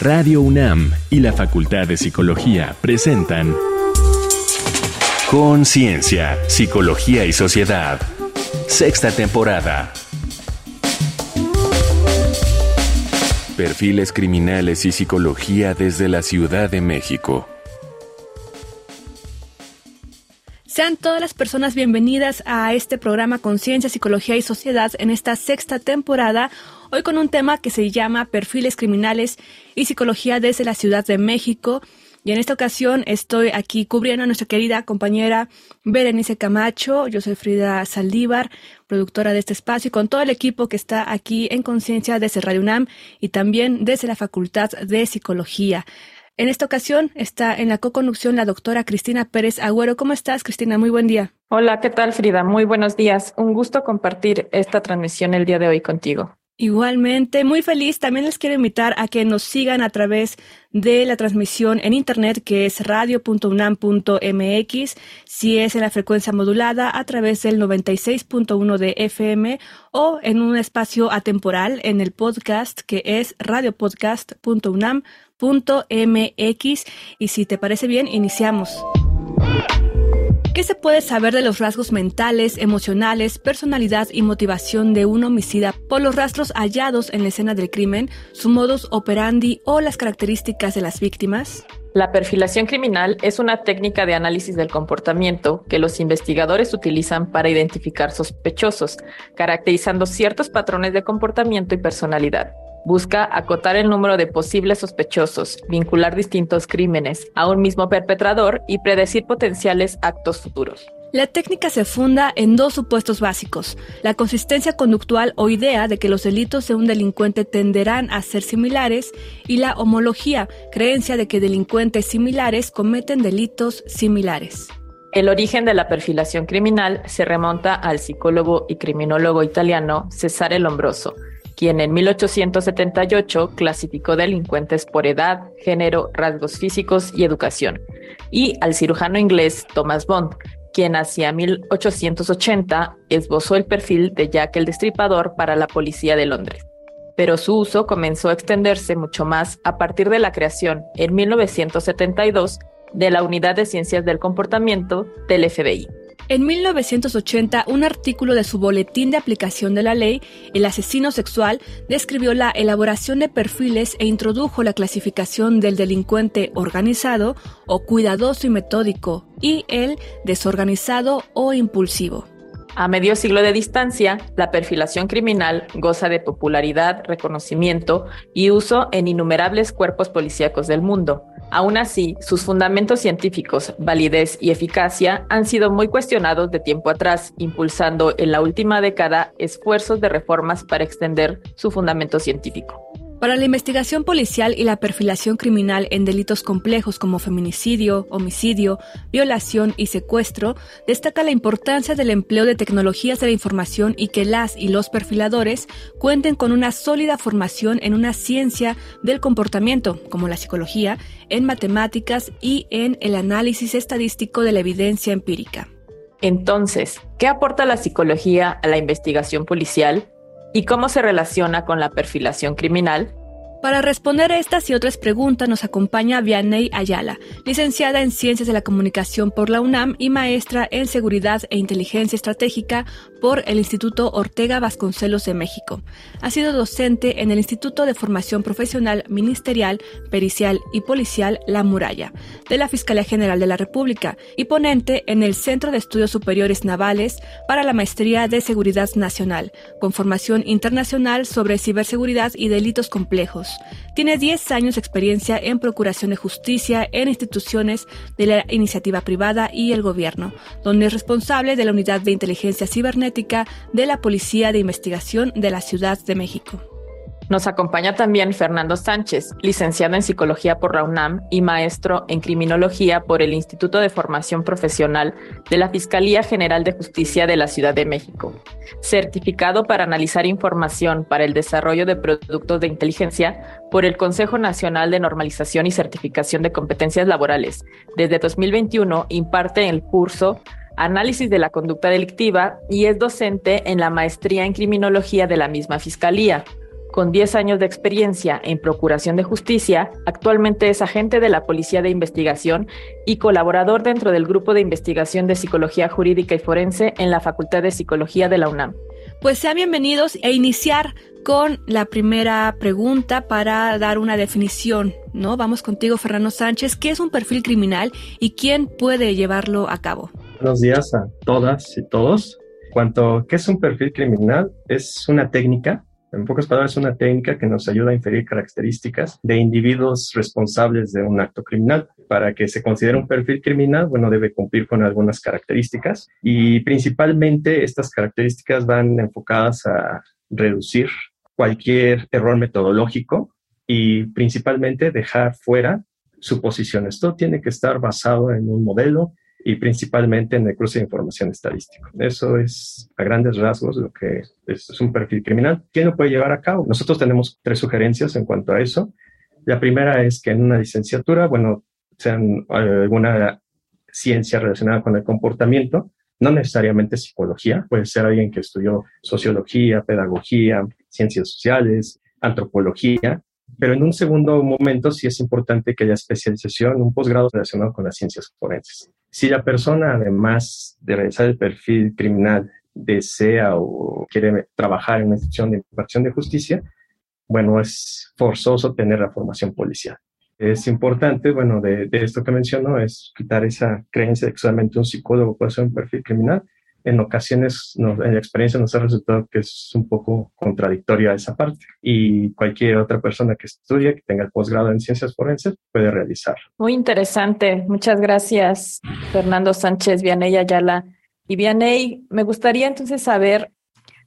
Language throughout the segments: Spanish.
Radio UNAM y la Facultad de Psicología presentan Conciencia, Psicología y Sociedad. Sexta temporada. Perfiles criminales y psicología desde la Ciudad de México. Sean todas las personas bienvenidas a este programa Conciencia, Psicología y Sociedad en esta sexta temporada, hoy con un tema que se llama Perfiles Criminales y Psicología desde la Ciudad de México. Y en esta ocasión estoy aquí cubriendo a nuestra querida compañera Berenice Camacho. Yo soy Frida Saldívar, productora de este espacio, y con todo el equipo que está aquí en Conciencia desde Radio UNAM y también desde la Facultad de Psicología. En esta ocasión está en la co-conducción la doctora Cristina Pérez Agüero. ¿Cómo estás, Cristina? Muy buen día. Hola, ¿qué tal, Frida? Muy buenos días. Un gusto compartir esta transmisión el día de hoy contigo. Igualmente, muy feliz. También les quiero invitar a que nos sigan a través de la transmisión en internet que es radio.unam.mx, si es en la frecuencia modulada a través del 96.1 de FM o en un espacio atemporal en el podcast que es radiopodcast.unam.mx mx y si te parece bien, iniciamos. ¿Qué se puede saber de los rasgos mentales, emocionales, personalidad y motivación de un homicida por los rastros hallados en la escena del crimen, su modus operandi o las características de las víctimas? La perfilación criminal es una técnica de análisis del comportamiento que los investigadores utilizan para identificar sospechosos, caracterizando ciertos patrones de comportamiento y personalidad. Busca acotar el número de posibles sospechosos, vincular distintos crímenes a un mismo perpetrador y predecir potenciales actos futuros. La técnica se funda en dos supuestos básicos, la consistencia conductual o idea de que los delitos de un delincuente tenderán a ser similares y la homología, creencia de que delincuentes similares cometen delitos similares. El origen de la perfilación criminal se remonta al psicólogo y criminólogo italiano Cesare Lombroso, quien en 1878 clasificó delincuentes por edad, género, rasgos físicos y educación, y al cirujano inglés Thomas Bond, quien hacia 1880 esbozó el perfil de Jack el Destripador para la policía de Londres. Pero su uso comenzó a extenderse mucho más a partir de la creación, en 1972, de la Unidad de Ciencias del Comportamiento del FBI. En 1980, un artículo de su Boletín de Aplicación de la Ley, El asesino sexual, describió la elaboración de perfiles e introdujo la clasificación del delincuente organizado o cuidadoso y metódico y el desorganizado o impulsivo. A medio siglo de distancia, la perfilación criminal goza de popularidad, reconocimiento y uso en innumerables cuerpos policíacos del mundo. Aún así, sus fundamentos científicos, validez y eficacia han sido muy cuestionados de tiempo atrás, impulsando en la última década esfuerzos de reformas para extender su fundamento científico. Para la investigación policial y la perfilación criminal en delitos complejos como feminicidio, homicidio, violación y secuestro, destaca la importancia del empleo de tecnologías de la información y que las y los perfiladores cuenten con una sólida formación en una ciencia del comportamiento, como la psicología, en matemáticas y en el análisis estadístico de la evidencia empírica. Entonces, ¿qué aporta la psicología a la investigación policial? Y cómo se relaciona con la perfilación criminal para responder a estas y otras preguntas nos acompaña Vianney Ayala, licenciada en Ciencias de la Comunicación por la UNAM y maestra en Seguridad e Inteligencia Estratégica por el Instituto Ortega Vasconcelos de México. Ha sido docente en el Instituto de Formación Profesional Ministerial, Pericial y Policial La Muralla de la Fiscalía General de la República y ponente en el Centro de Estudios Superiores Navales para la Maestría de Seguridad Nacional, con formación internacional sobre ciberseguridad y delitos complejos. Tiene 10 años de experiencia en procuración de justicia en instituciones de la iniciativa privada y el gobierno, donde es responsable de la Unidad de Inteligencia Cibernética de la Policía de Investigación de la Ciudad de México. Nos acompaña también Fernando Sánchez, licenciado en Psicología por la UNAM y maestro en Criminología por el Instituto de Formación Profesional de la Fiscalía General de Justicia de la Ciudad de México, certificado para analizar información para el desarrollo de productos de inteligencia por el Consejo Nacional de Normalización y Certificación de Competencias Laborales. Desde 2021 imparte el curso Análisis de la Conducta Delictiva y es docente en la Maestría en Criminología de la misma Fiscalía Con 10 años de experiencia en Procuración de Justicia, actualmente es agente de la Policía de Investigación y colaborador dentro del Grupo de Investigación de Psicología Jurídica y Forense en la Facultad de Psicología de la UNAM. Pues sean bienvenidos e iniciar con la primera pregunta para dar una definición, ¿no? Vamos contigo, Fernando Sánchez. ¿Qué es un perfil criminal y quién puede llevarlo a cabo? Buenos días a todas y todos. Cuanto qué es un perfil criminal, es una técnica en pocas palabras, es una técnica que nos ayuda a inferir características de individuos responsables de un acto criminal. Para que se considere un perfil criminal, bueno, debe cumplir con algunas características y principalmente estas características van enfocadas a reducir cualquier error metodológico y principalmente dejar fuera suposiciones. Esto tiene que estar basado en un modelo y principalmente en el cruce de información estadístico. Eso es a grandes rasgos lo que es, un perfil criminal. ¿Quién lo puede llevar a cabo? Nosotros tenemos tres sugerencias en cuanto a eso. La primera es que en una licenciatura, bueno, sean eh, alguna ciencia relacionada con el comportamiento, no necesariamente psicología, puede ser alguien que estudió sociología, pedagogía, ciencias sociales, antropología, pero en un segundo momento sí es importante que haya especialización, un posgrado relacionado con las ciencias forenses. Si la persona, además de realizar el perfil criminal, desea o quiere trabajar en una institución de impartición de justicia, bueno, es forzoso tener la formación policial. Es importante, bueno, de, esto que menciono, es quitar esa creencia de que solamente un psicólogo puede hacer un perfil criminal en ocasiones en la experiencia nos ha resultado que es un poco contradictoria esa parte y cualquier otra persona que estudie, que tenga el posgrado en ciencias forenses, puede realizarlo. Muy interesante. Muchas gracias, Fernando Sánchez, Vianey Ayala. Y Vianey, me gustaría entonces saber,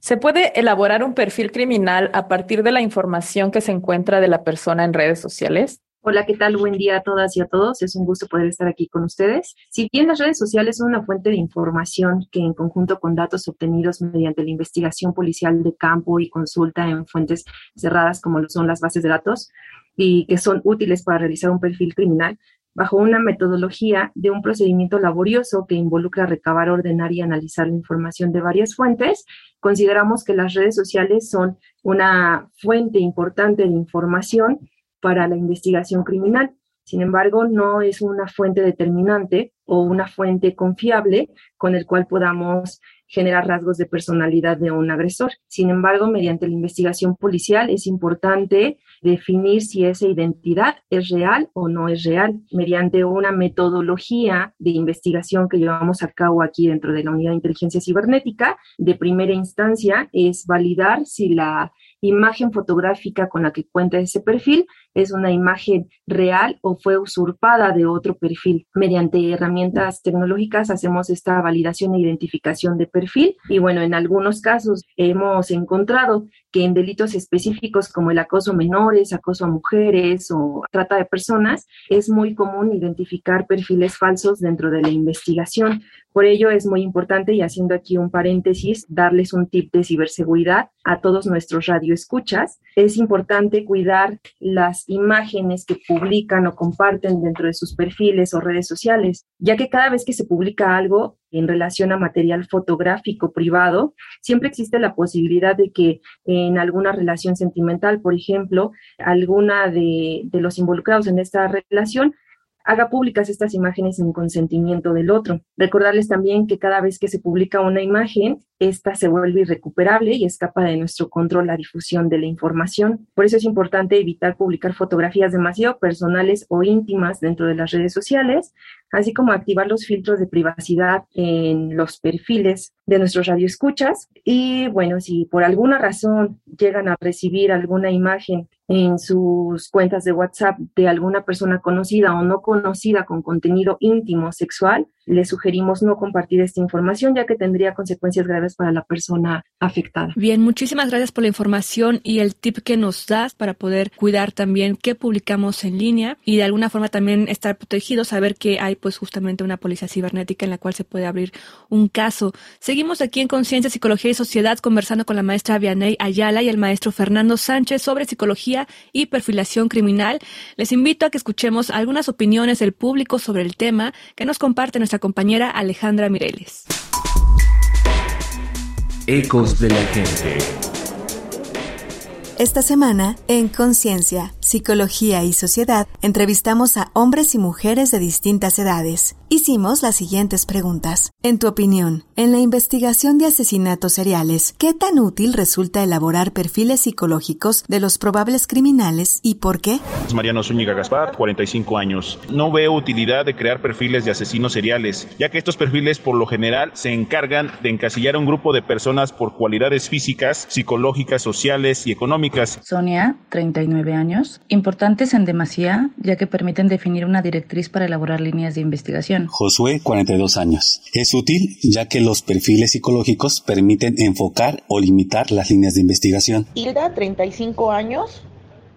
¿se puede elaborar un perfil criminal a partir de la información que se encuentra de la persona en redes sociales? Hola, ¿qué tal? Buen día a todas y a todos. Es un gusto poder estar aquí con ustedes. Si bien las redes sociales son una fuente de información que en conjunto con datos obtenidos mediante la investigación policial de campo y consulta en fuentes cerradas como lo son las bases de datos y que son útiles para realizar un perfil criminal, bajo una metodología de un procedimiento laborioso que involucra recabar, ordenar y analizar la información de varias fuentes, consideramos que las redes sociales son una fuente importante de información para la investigación criminal. Sin embargo, no es una fuente determinante o una fuente confiable con el cual podamos generar rasgos de personalidad de un agresor. Sin embargo, mediante la investigación policial es importante definir si esa identidad es real o no es real mediante una metodología de investigación que llevamos a cabo aquí dentro de la unidad de inteligencia cibernética. De primera instancia es validar si la imagen fotográfica con la que cuenta ese perfil es una imagen real o fue usurpada de otro perfil. Mediante herramientas tecnológicas hacemos esta validación e identificación de perfil y bueno, en algunos casos hemos encontrado que en delitos específicos como el acoso a menores, acoso a mujeres o trata de personas, es muy común identificar perfiles falsos dentro de la investigación. Por ello es muy importante, y haciendo aquí un paréntesis, darles un tip de ciberseguridad a todos nuestros radioescuchas. Es importante cuidar las imágenes que publican o comparten dentro de sus perfiles o redes sociales, ya que cada vez que se publica algo en relación a material fotográfico privado, siempre existe la posibilidad de que en alguna relación sentimental, por ejemplo, alguna de, de los involucrados en esta relación haga públicas estas imágenes sin consentimiento del otro. Recordarles también que cada vez que se publica una imagen, esta se vuelve irrecuperable y escapa de nuestro control la difusión de la información. Por eso es importante evitar publicar fotografías demasiado personales o íntimas dentro de las redes sociales, así como activar los filtros de privacidad en los perfiles de nuestros radioescuchas. Y bueno, si por alguna razón llegan a recibir alguna imagen en sus cuentas de WhatsApp de alguna persona conocida o no conocida con contenido íntimo sexual, le sugerimos no compartir esta información ya que tendría consecuencias graves para la persona afectada. Bien, muchísimas gracias por la información y el tip que nos das para poder cuidar también qué publicamos en línea y de alguna forma también estar protegidos, saber que hay pues justamente una policía cibernética en la cual se puede abrir un caso. Seguimos aquí en Conciencia, Psicología y Sociedad conversando con la maestra Vianey Ayala y el maestro Fernando Sánchez sobre psicología y perfilación criminal. Les invito a que escuchemos algunas opiniones del público sobre el tema que nos comparte nuestra compañera Alejandra Mireles. Ecos de la gente. Esta semana, en Conciencia, Psicología y Sociedad, entrevistamos a hombres y mujeres de distintas edades. Hicimos las siguientes preguntas. En tu opinión, en la investigación de asesinatos seriales, ¿qué tan útil resulta elaborar perfiles psicológicos de los probables criminales y por qué? Mariano Zúñiga Gaspar, 45 años. No veo utilidad de crear perfiles de asesinos seriales, ya que estos perfiles por lo general se encargan de encasillar a un grupo de personas por cualidades físicas, psicológicas, sociales y económicas. Sonia, 39 años. Importantes en demasía, ya que permiten definir una directriz para elaborar líneas de investigación. Josué, 42 años. Es útil ya que los perfiles psicológicos permiten enfocar o limitar las líneas de investigación. Hilda, 35 años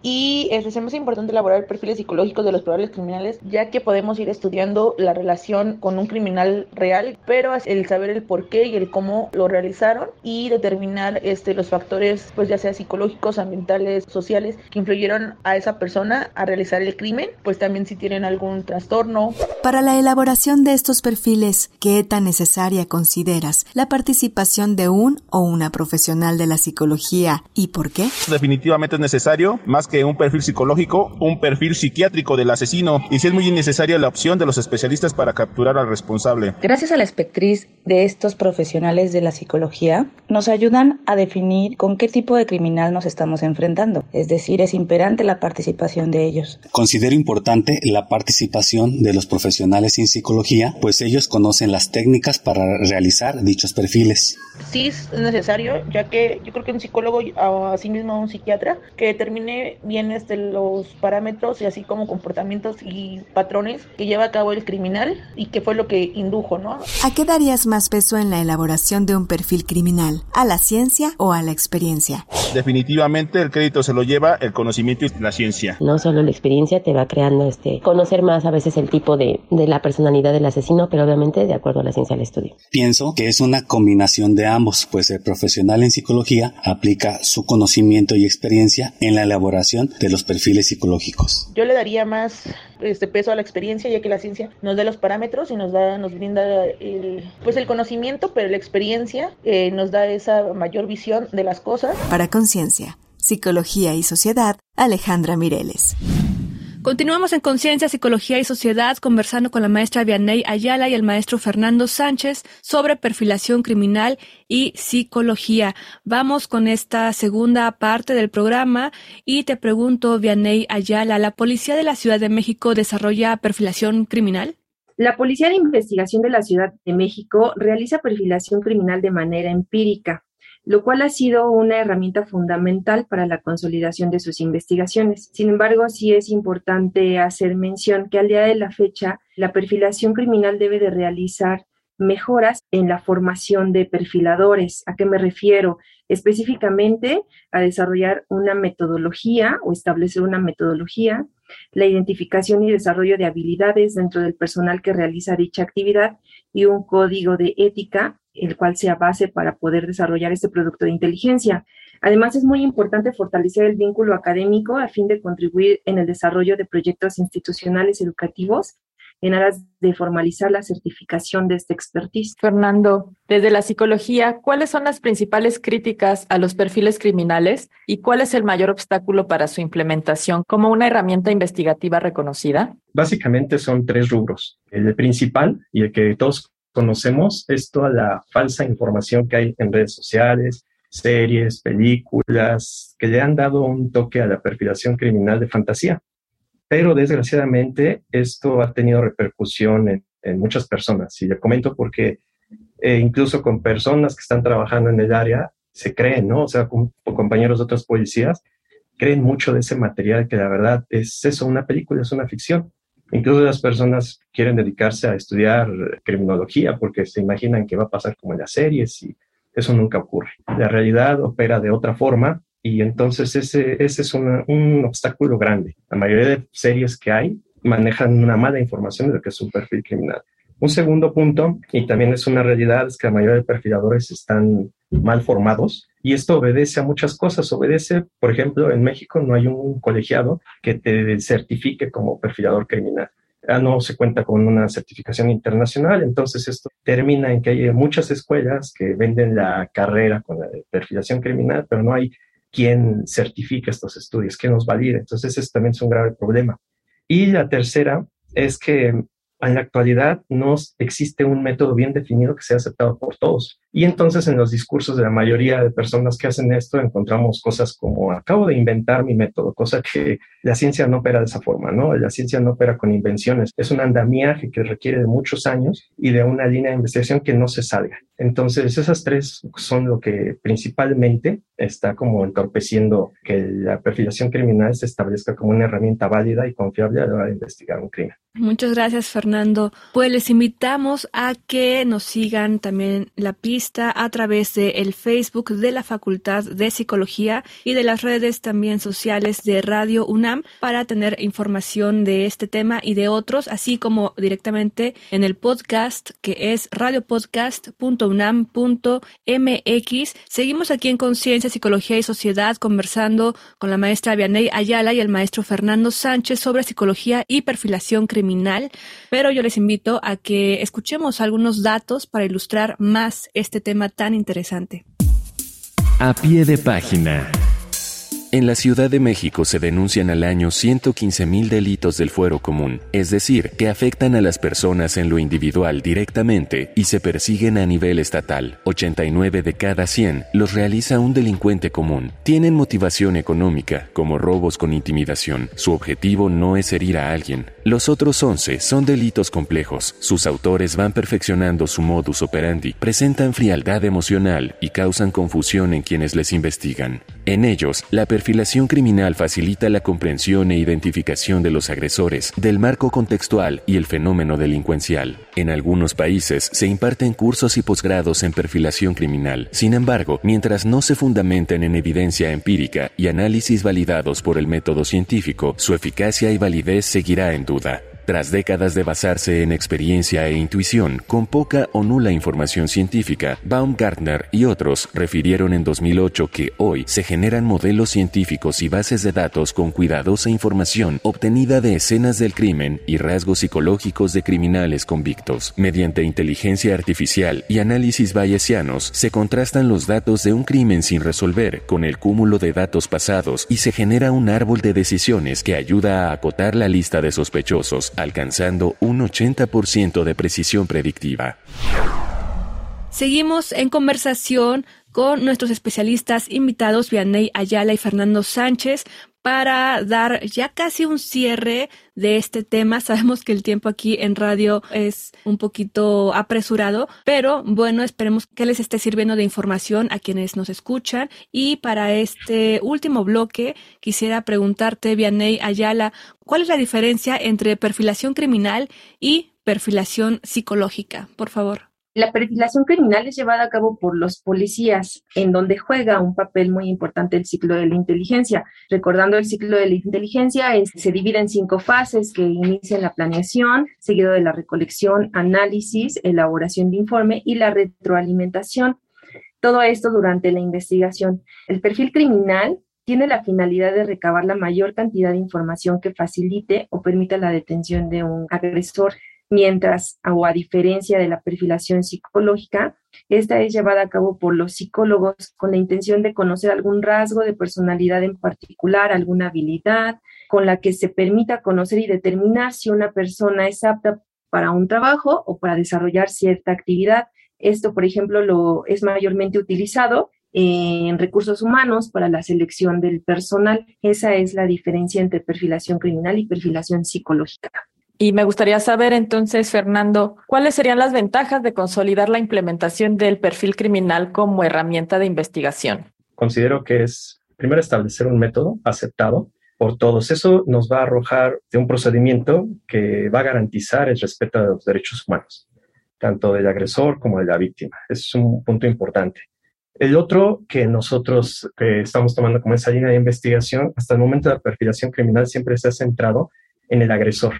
y es más importante elaborar perfiles psicológicos de los probables criminales, ya que podemos ir estudiando la relación con un criminal real, pero el saber el por qué y el cómo lo realizaron y determinar este, los factores, pues ya sea psicológicos, ambientales, sociales, que influyeron a esa persona a realizar el crimen, pues también si tienen algún trastorno. Para la elaboración de estos perfiles, ¿qué tan necesaria consideras la participación de un o una profesional de la psicología y por qué? Definitivamente es necesario, más que un perfil psicológico, un perfil psiquiátrico del asesino y si es muy innecesaria la opción de los especialistas para capturar al responsable. Gracias a la espectriz de estos profesionales de la psicología, nos ayudan a definir con qué tipo de criminal nos estamos enfrentando, es decir, es imperante la participación de ellos. Considero importante la participación de los profesionales en psicología, pues ellos conocen las técnicas para realizar dichos perfiles. Sí es necesario, ya que yo creo que un psicólogo, asimismo un psiquiatra, que determine bien este, los parámetros y así como comportamientos y patrones que lleva a cabo el criminal y qué fue lo que indujo, ¿no? ¿A qué darías más peso en la elaboración de un perfil criminal? ¿A la ciencia o a la experiencia? Definitivamente el crédito se lo lleva el conocimiento y la ciencia. No solo la experiencia te va creando este conocer más a veces el tipo de, de la personalidad del asesino, pero obviamente de acuerdo a la ciencia del estudio. Pienso que es una combinación de ambos, pues el profesional en psicología aplica su conocimiento y experiencia en la elaboración de los perfiles psicológicos. Yo le daría más este peso a la experiencia, ya que la ciencia nos da los parámetros y nos da, nos brinda el, pues el conocimiento, pero la experiencia eh, nos da esa mayor visión de las cosas. Para Conciencia, Psicología y Sociedad, Alejandra Mireles. Continuamos en Conciencia, Psicología y Sociedad conversando con la maestra Vianney Ayala y el maestro Fernando Sánchez sobre perfilación criminal y psicología. Vamos con esta segunda parte del programa y te pregunto, Vianney Ayala, ¿la Policía de la Ciudad de México desarrolla perfilación criminal? La Policía de Investigación de la Ciudad de México realiza perfilación criminal de manera empírica lo cual ha sido una herramienta fundamental para la consolidación de sus investigaciones. Sin embargo, sí es importante hacer mención que al día de la fecha, la perfilación criminal debe de realizar mejoras en la formación de perfiladores. ¿A qué me refiero? Específicamente a desarrollar una metodología o establecer una metodología, la identificación y desarrollo de habilidades dentro del personal que realiza dicha actividad y un código de ética el cual sea base para poder desarrollar este producto de inteligencia. Además, es muy importante fortalecer el vínculo académico a fin de contribuir en el desarrollo de proyectos institucionales educativos en aras de formalizar la certificación de este expertise. Fernando, desde la psicología, ¿cuáles son las principales críticas a los perfiles criminales y cuál es el mayor obstáculo para su implementación como una herramienta investigativa reconocida? Básicamente son tres rubros. El principal y el que todos conocemos es toda la falsa información que hay en redes sociales, series, películas, que le han dado un toque a la perfilación criminal de fantasía. Pero desgraciadamente esto ha tenido repercusión en, muchas personas. Y le comento porque eh, incluso con personas que están trabajando en el área se creen, ¿no? O sea, con, con compañeros de otras policías, creen mucho de ese material que la verdad es eso, una película, es una ficción. Incluso las personas quieren dedicarse a estudiar criminología porque se imaginan que va a pasar como en las series y eso nunca ocurre. La realidad opera de otra forma y entonces ese, ese es un obstáculo grande. La mayoría de series que hay manejan una mala información de lo que es un perfil criminal. Un segundo punto, y también es una realidad, es que la mayoría de perfiladores están mal formados y esto obedece a muchas cosas. Obedece, por ejemplo, en México no hay un colegiado que te certifique como perfilador criminal. Ya no se cuenta con una certificación internacional, entonces esto termina en que hay muchas escuelas que venden la carrera con la perfilación criminal, pero no hay quién certifica estos estudios, quién los valida. Entonces, ese también es un grave problema. Y la tercera es que en la actualidad no existe un método bien definido que sea aceptado por todos. Y entonces en los discursos de la mayoría de personas que hacen esto encontramos cosas como acabo de inventar mi método, cosa que la ciencia no opera de esa forma, ¿no? La ciencia no opera con invenciones, es un andamiaje que requiere de muchos años y de una línea de investigación que no se salga. Entonces esas tres son lo que principalmente está como entorpeciendo que la perfilación criminal se establezca como una herramienta válida y confiable a la hora de investigar un crimen. Muchas gracias, Fernando. Pues les invitamos a que nos sigan también la pista a través del el Facebook de la Facultad de Psicología y de las redes también sociales de Radio UNAM para tener información de este tema y de otros, así como directamente en el podcast que es radiopodcast.unam.mx. Seguimos aquí en Conciencia, Psicología y Sociedad conversando con la maestra Vianey Ayala y el maestro Fernando Sánchez sobre psicología y perfilación criminal pero yo les invito a que escuchemos algunos datos para ilustrar más este tema tan interesante. A pie de página. En la Ciudad de México se denuncian al año 115.000 delitos del fuero común, es decir, que afectan a las personas en lo individual directamente y se persiguen a nivel estatal. 89 de cada 100 los realiza un delincuente común. Tienen motivación económica, como robos con intimidación. Su objetivo no es herir a alguien. Los otros 11 son delitos complejos. Sus autores van perfeccionando su modus operandi, presentan frialdad emocional y causan confusión en quienes les investigan. En ellos, la perfilación criminal facilita la comprensión e identificación de los agresores, del marco contextual y el fenómeno delincuencial. En algunos países se imparten cursos y posgrados en perfilación criminal. Sin embargo, mientras no se fundamenten en evidencia empírica y análisis validados por el método científico, su eficacia y validez seguirá en duda. Tras décadas de basarse en experiencia e intuición con poca o nula información científica, Baumgartner y otros refirieron en 2008 que hoy se generan modelos científicos y bases de datos con cuidadosa información obtenida de escenas del crimen y rasgos psicológicos de criminales convictos. Mediante inteligencia artificial y análisis bayesianos se contrastan los datos de un crimen sin resolver con el cúmulo de datos pasados y se genera un árbol de decisiones que ayuda a acotar la lista de sospechosos alcanzando un 80% de precisión predictiva. Seguimos en conversación con nuestros especialistas invitados, Vianey Ayala y Fernando Sánchez, para dar ya casi un cierre de este tema. Sabemos que el tiempo aquí en radio es un poquito apresurado, pero bueno, esperemos que les esté sirviendo de información a quienes nos escuchan. Y para este último bloque, quisiera preguntarte, Vianey Ayala, ¿cuál es la diferencia entre perfilación criminal y perfilación psicológica? Por favor. La perfilación criminal es llevada a cabo por los policías, en donde juega un papel muy importante el ciclo de la inteligencia. Recordando el ciclo de la inteligencia, se divide en cinco fases que inician la planeación, seguido de la recolección, análisis, elaboración de informe y la retroalimentación. Todo esto durante la investigación. El perfil criminal tiene la finalidad de recabar la mayor cantidad de información que facilite o permita la detención de un agresor mientras o a diferencia de la perfilación psicológica, esta es llevada a cabo por los psicólogos con la intención de conocer algún rasgo de personalidad en particular, alguna habilidad con la que se permita conocer y determinar si una persona es apta para un trabajo o para desarrollar cierta actividad. Esto, por ejemplo, lo es mayormente utilizado en recursos humanos para la selección del personal. Esa es la diferencia entre perfilación criminal y perfilación psicológica. Y me gustaría saber entonces, Fernando, ¿cuáles serían las ventajas de consolidar la implementación del perfil criminal como herramienta de investigación? Considero que es primero establecer un método aceptado por todos. Eso nos va a arrojar de un procedimiento que va a garantizar el respeto de los derechos humanos, tanto del agresor como de la víctima. Es un punto importante. El otro que nosotros estamos tomando como esa línea de investigación, hasta el momento de la perfilación criminal siempre se ha centrado en el agresor,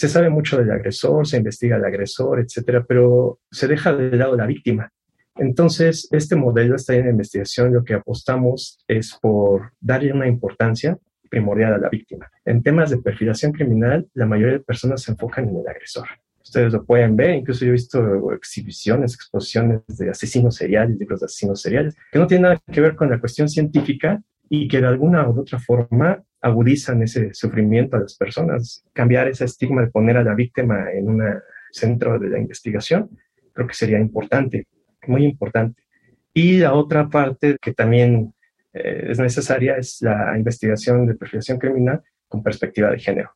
se sabe mucho del agresor, se investiga el agresor, etcétera, pero se deja de lado la víctima. Entonces, este modelo, esta en investigación, lo que apostamos es por darle una importancia primordial a la víctima. En temas de perfilación criminal, la mayoría de personas se enfocan en el agresor. Ustedes lo pueden ver, incluso yo he visto exhibiciones, exposiciones de asesinos seriales, libros de asesinos seriales, que no tienen nada que ver con la cuestión científica y que de alguna u otra forma agudizan ese sufrimiento a las personas. Cambiar ese estigma de poner a la víctima en un centro de la investigación, creo que sería importante, muy importante. Y la otra parte que también eh, es necesaria es la investigación de perfilación criminal con perspectiva de género.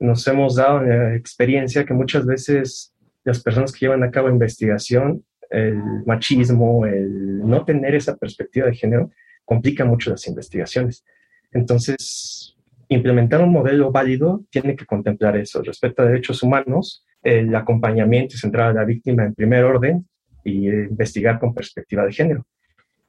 Nos hemos dado la experiencia que muchas veces las personas que llevan a cabo investigación, el machismo, el no tener esa perspectiva de género, complica mucho las investigaciones. Entonces, implementar un modelo válido tiene que contemplar eso, respecto a derechos humanos, el acompañamiento y centrar a la víctima en primer orden y investigar con perspectiva de género.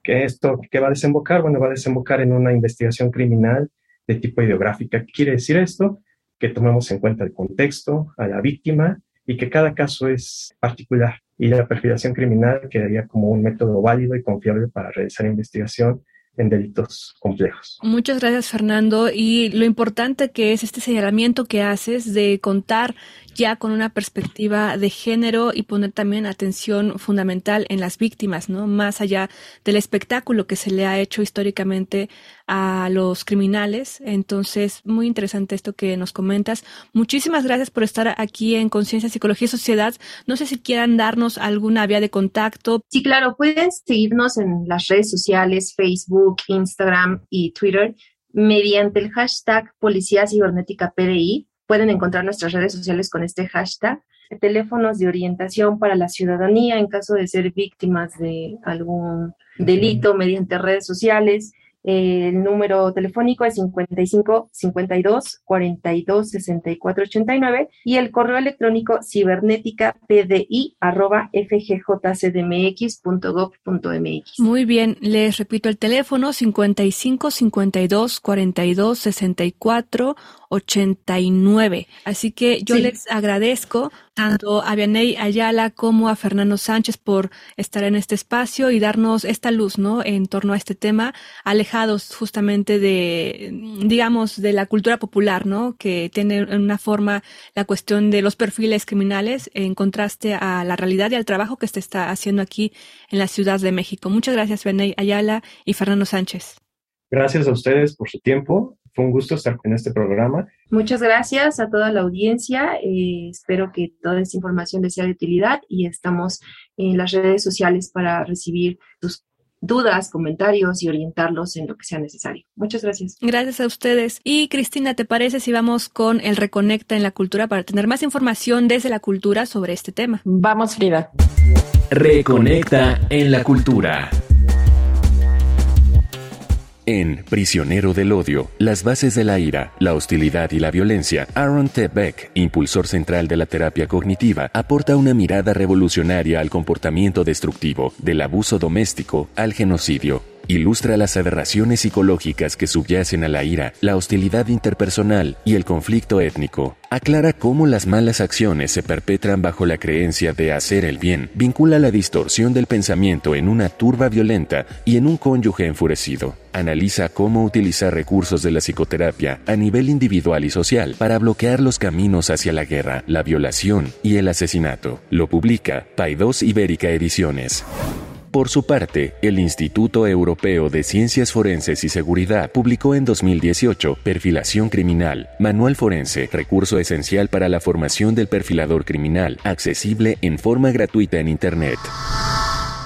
¿Qué esto qué va a desembocar? Bueno, va a desembocar en una investigación criminal de tipo ideográfica. ¿Qué quiere decir esto? Que tomemos en cuenta el contexto, a la víctima y que cada caso es particular. Y la perfilación criminal quedaría como un método válido y confiable para realizar investigación en delitos complejos. Muchas gracias, Fernando. Y lo importante que es este señalamiento que haces de contar ya con una perspectiva de género y poner también atención fundamental en las víctimas, ¿no? Más allá del espectáculo que se le ha hecho históricamente a los criminales. Entonces, muy interesante esto que nos comentas. Muchísimas gracias por estar aquí en Conciencia, Psicología y Sociedad. No sé si quieran darnos alguna vía de contacto. Sí, claro, pueden seguirnos en las redes sociales, Facebook, Instagram y Twitter mediante el hashtag Policía Cibernética PDI Pueden encontrar nuestras redes sociales con este hashtag. Teléfonos de orientación para la ciudadanía en caso de ser víctimas de algún delito mediante redes sociales el número telefónico es 55 52 42 64 89 y el correo electrónico cibernética pdi arroba fjcdmx.gov.mx. Muy bien, les repito el teléfono 55 52 42 64 89. Así que yo les agradezco tanto a Vianey Ayala como a Fernando Sánchez por estar en este espacio y darnos esta luz, ¿no? En torno a este tema, alejados justamente de, digamos, de la cultura popular, ¿no? Que tiene en una forma la cuestión de los perfiles criminales en contraste a la realidad y al trabajo que se está haciendo aquí en la Ciudad de México. Muchas gracias, Vianey Ayala y Fernando Sánchez. Gracias a ustedes por su tiempo fue un gusto estar en este programa. Muchas gracias a toda la audiencia. Eh, espero que toda esta información les sea de utilidad y estamos en las redes sociales para recibir tus dudas, comentarios y orientarlos en lo que sea necesario. Muchas gracias. Gracias a ustedes. Y Cristina, ¿te parece si vamos con el Reconecta en la Cultura para tener más información desde la cultura sobre este tema? Vamos, Frida. Reconecta en la Cultura. En Prisionero del Odio, las bases de la ira, la hostilidad y la violencia, Aaron T. Beck, impulsor central de la terapia cognitiva, aporta una mirada revolucionaria al comportamiento destructivo, del abuso doméstico al genocidio Ilustra las aberraciones psicológicas que subyacen a la ira, la hostilidad interpersonal y el conflicto étnico. Aclara cómo las malas acciones se perpetran bajo la creencia de hacer el bien. Vincula la distorsión del pensamiento en una turba violenta y en un cónyuge enfurecido. Analiza cómo utilizar recursos de la psicoterapia a nivel individual y social para bloquear los caminos hacia la guerra, la violación y el asesinato. Lo publica Paidós Ibérica Ediciones. Por su parte, el Instituto Europeo de Ciencias Forenses y Seguridad publicó en 2018 Perfilación Criminal, Manual Forense, recurso esencial para la formación del perfilador criminal, accesible en forma gratuita en Internet.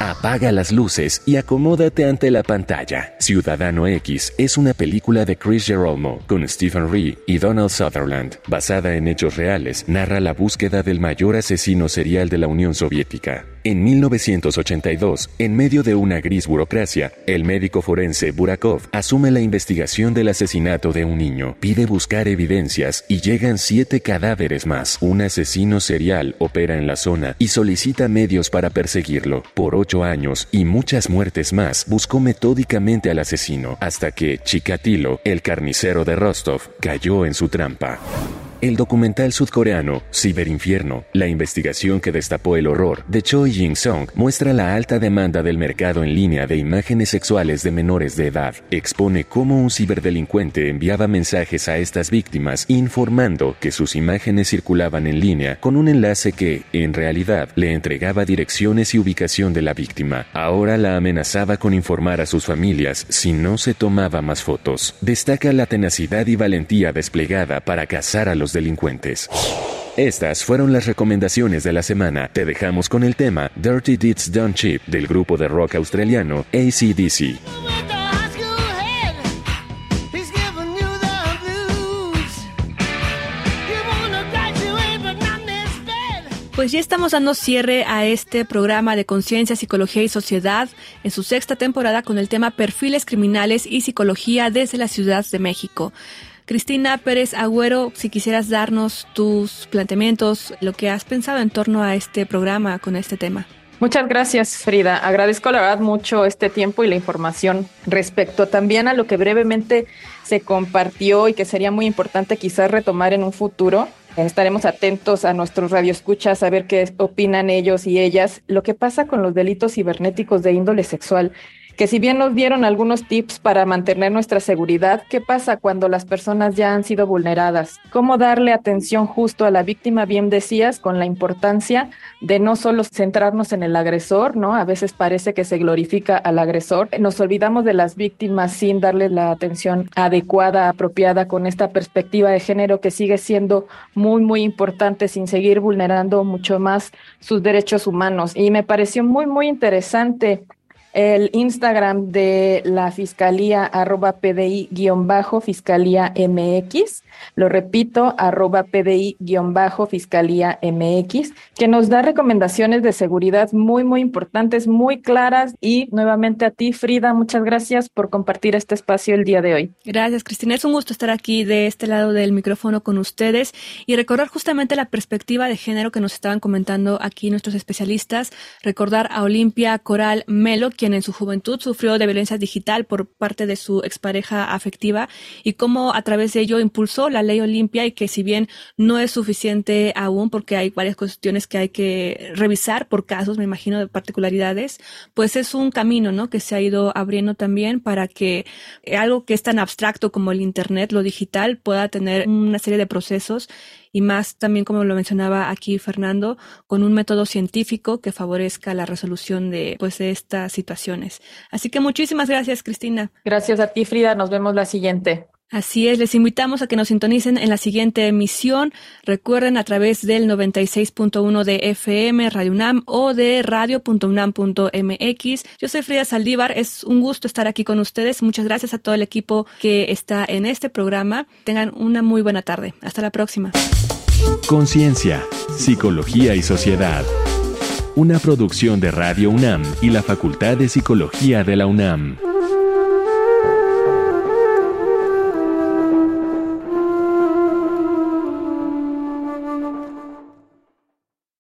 Apaga las luces y acomódate ante la pantalla. Ciudadano X es una película de Chris Gerolmo con Stephen Ree y Donald Sutherland. Basada en hechos reales, narra la búsqueda del mayor asesino serial de la Unión Soviética. En 1982, en medio de una gris burocracia, el médico forense Burakov asume la investigación del asesinato de un niño, pide buscar evidencias y llegan siete cadáveres más. Un asesino serial opera en la zona y solicita medios para perseguirlo. Por ocho años y muchas muertes más, buscó metódicamente al asesino, hasta que Chikatilo, el carnicero de Rostov, cayó en su trampa. El documental sudcoreano Ciberinfierno, la investigación que destapó el horror de Choi Jin-sung, muestra la alta demanda del mercado en línea de imágenes sexuales de menores de edad. Expone cómo un ciberdelincuente enviaba mensajes a estas víctimas informando que sus imágenes circulaban en línea con un enlace que, en realidad, le entregaba direcciones y ubicación de la víctima. Ahora la amenazaba con informar a sus familias si no se tomaba más fotos. Destaca la tenacidad y valentía desplegada para cazar a los delincuentes. Estas fueron las recomendaciones de la semana. Te dejamos con el tema Dirty Deeds Done Cheap del grupo de rock australiano ACDC. Pues ya estamos dando cierre a este programa de conciencia, psicología y sociedad en su sexta temporada con el tema perfiles criminales y psicología desde la Ciudad de México. Cristina Pérez Agüero, si quisieras darnos tus planteamientos, lo que has pensado en torno a este programa con este tema. Muchas gracias, Frida. Agradezco la verdad mucho este tiempo y la información respecto también a lo que brevemente se compartió y que sería muy importante quizás retomar en un futuro Estaremos atentos a nuestros radioescuchas a ver qué opinan ellos y ellas. Lo que pasa con los delitos cibernéticos de índole sexual que si bien nos dieron algunos tips para mantener nuestra seguridad, ¿qué pasa cuando las personas ya han sido vulneradas? ¿Cómo darle atención justo a la víctima, bien decías, con la importancia de no solo centrarnos en el agresor, ¿no? A veces parece que se glorifica al agresor. Nos olvidamos de las víctimas sin darle la atención adecuada, apropiada con esta perspectiva de género que sigue siendo muy, muy importante sin seguir vulnerando mucho más sus derechos humanos. Y me pareció muy, muy interesante el Instagram de la Fiscalía arroba PDI guion bajo Fiscalía MX lo repito, arroba PDI-Fiscalía MX, que nos da recomendaciones de seguridad muy, muy importantes, muy claras. Y nuevamente a ti, Frida, muchas gracias por compartir este espacio el día de hoy. Gracias, Cristina. Es un gusto estar aquí de este lado del micrófono con ustedes y recordar justamente la perspectiva de género que nos estaban comentando aquí nuestros especialistas. Recordar a Olimpia Coral Melo, quien en su juventud sufrió de violencia digital por parte de su expareja afectiva y cómo a través de ello impulsó la ley Olimpia y que si bien no es suficiente aún porque hay varias cuestiones que hay que revisar por casos, me imagino, de particularidades, pues es un camino, ¿no? Que se ha ido abriendo también para que algo que es tan abstracto como el Internet, lo digital, pueda tener una serie de procesos y más también, como lo mencionaba aquí Fernando, con un método científico que favorezca la resolución de, pues, de estas situaciones. Así que muchísimas gracias, Cristina. Gracias a ti, Frida. Nos vemos la siguiente. Así es, les invitamos a que nos sintonicen en la siguiente emisión. Recuerden a través del 96.1 de FM Radio UNAM o de radio.unam.mx. Yo soy Frida Saldívar, es un gusto estar aquí con ustedes. Muchas gracias a todo el equipo que está en este programa. Tengan una muy buena tarde. Hasta la próxima. Conciencia, Psicología y Sociedad. Una producción de Radio UNAM y la Facultad de Psicología de la UNAM.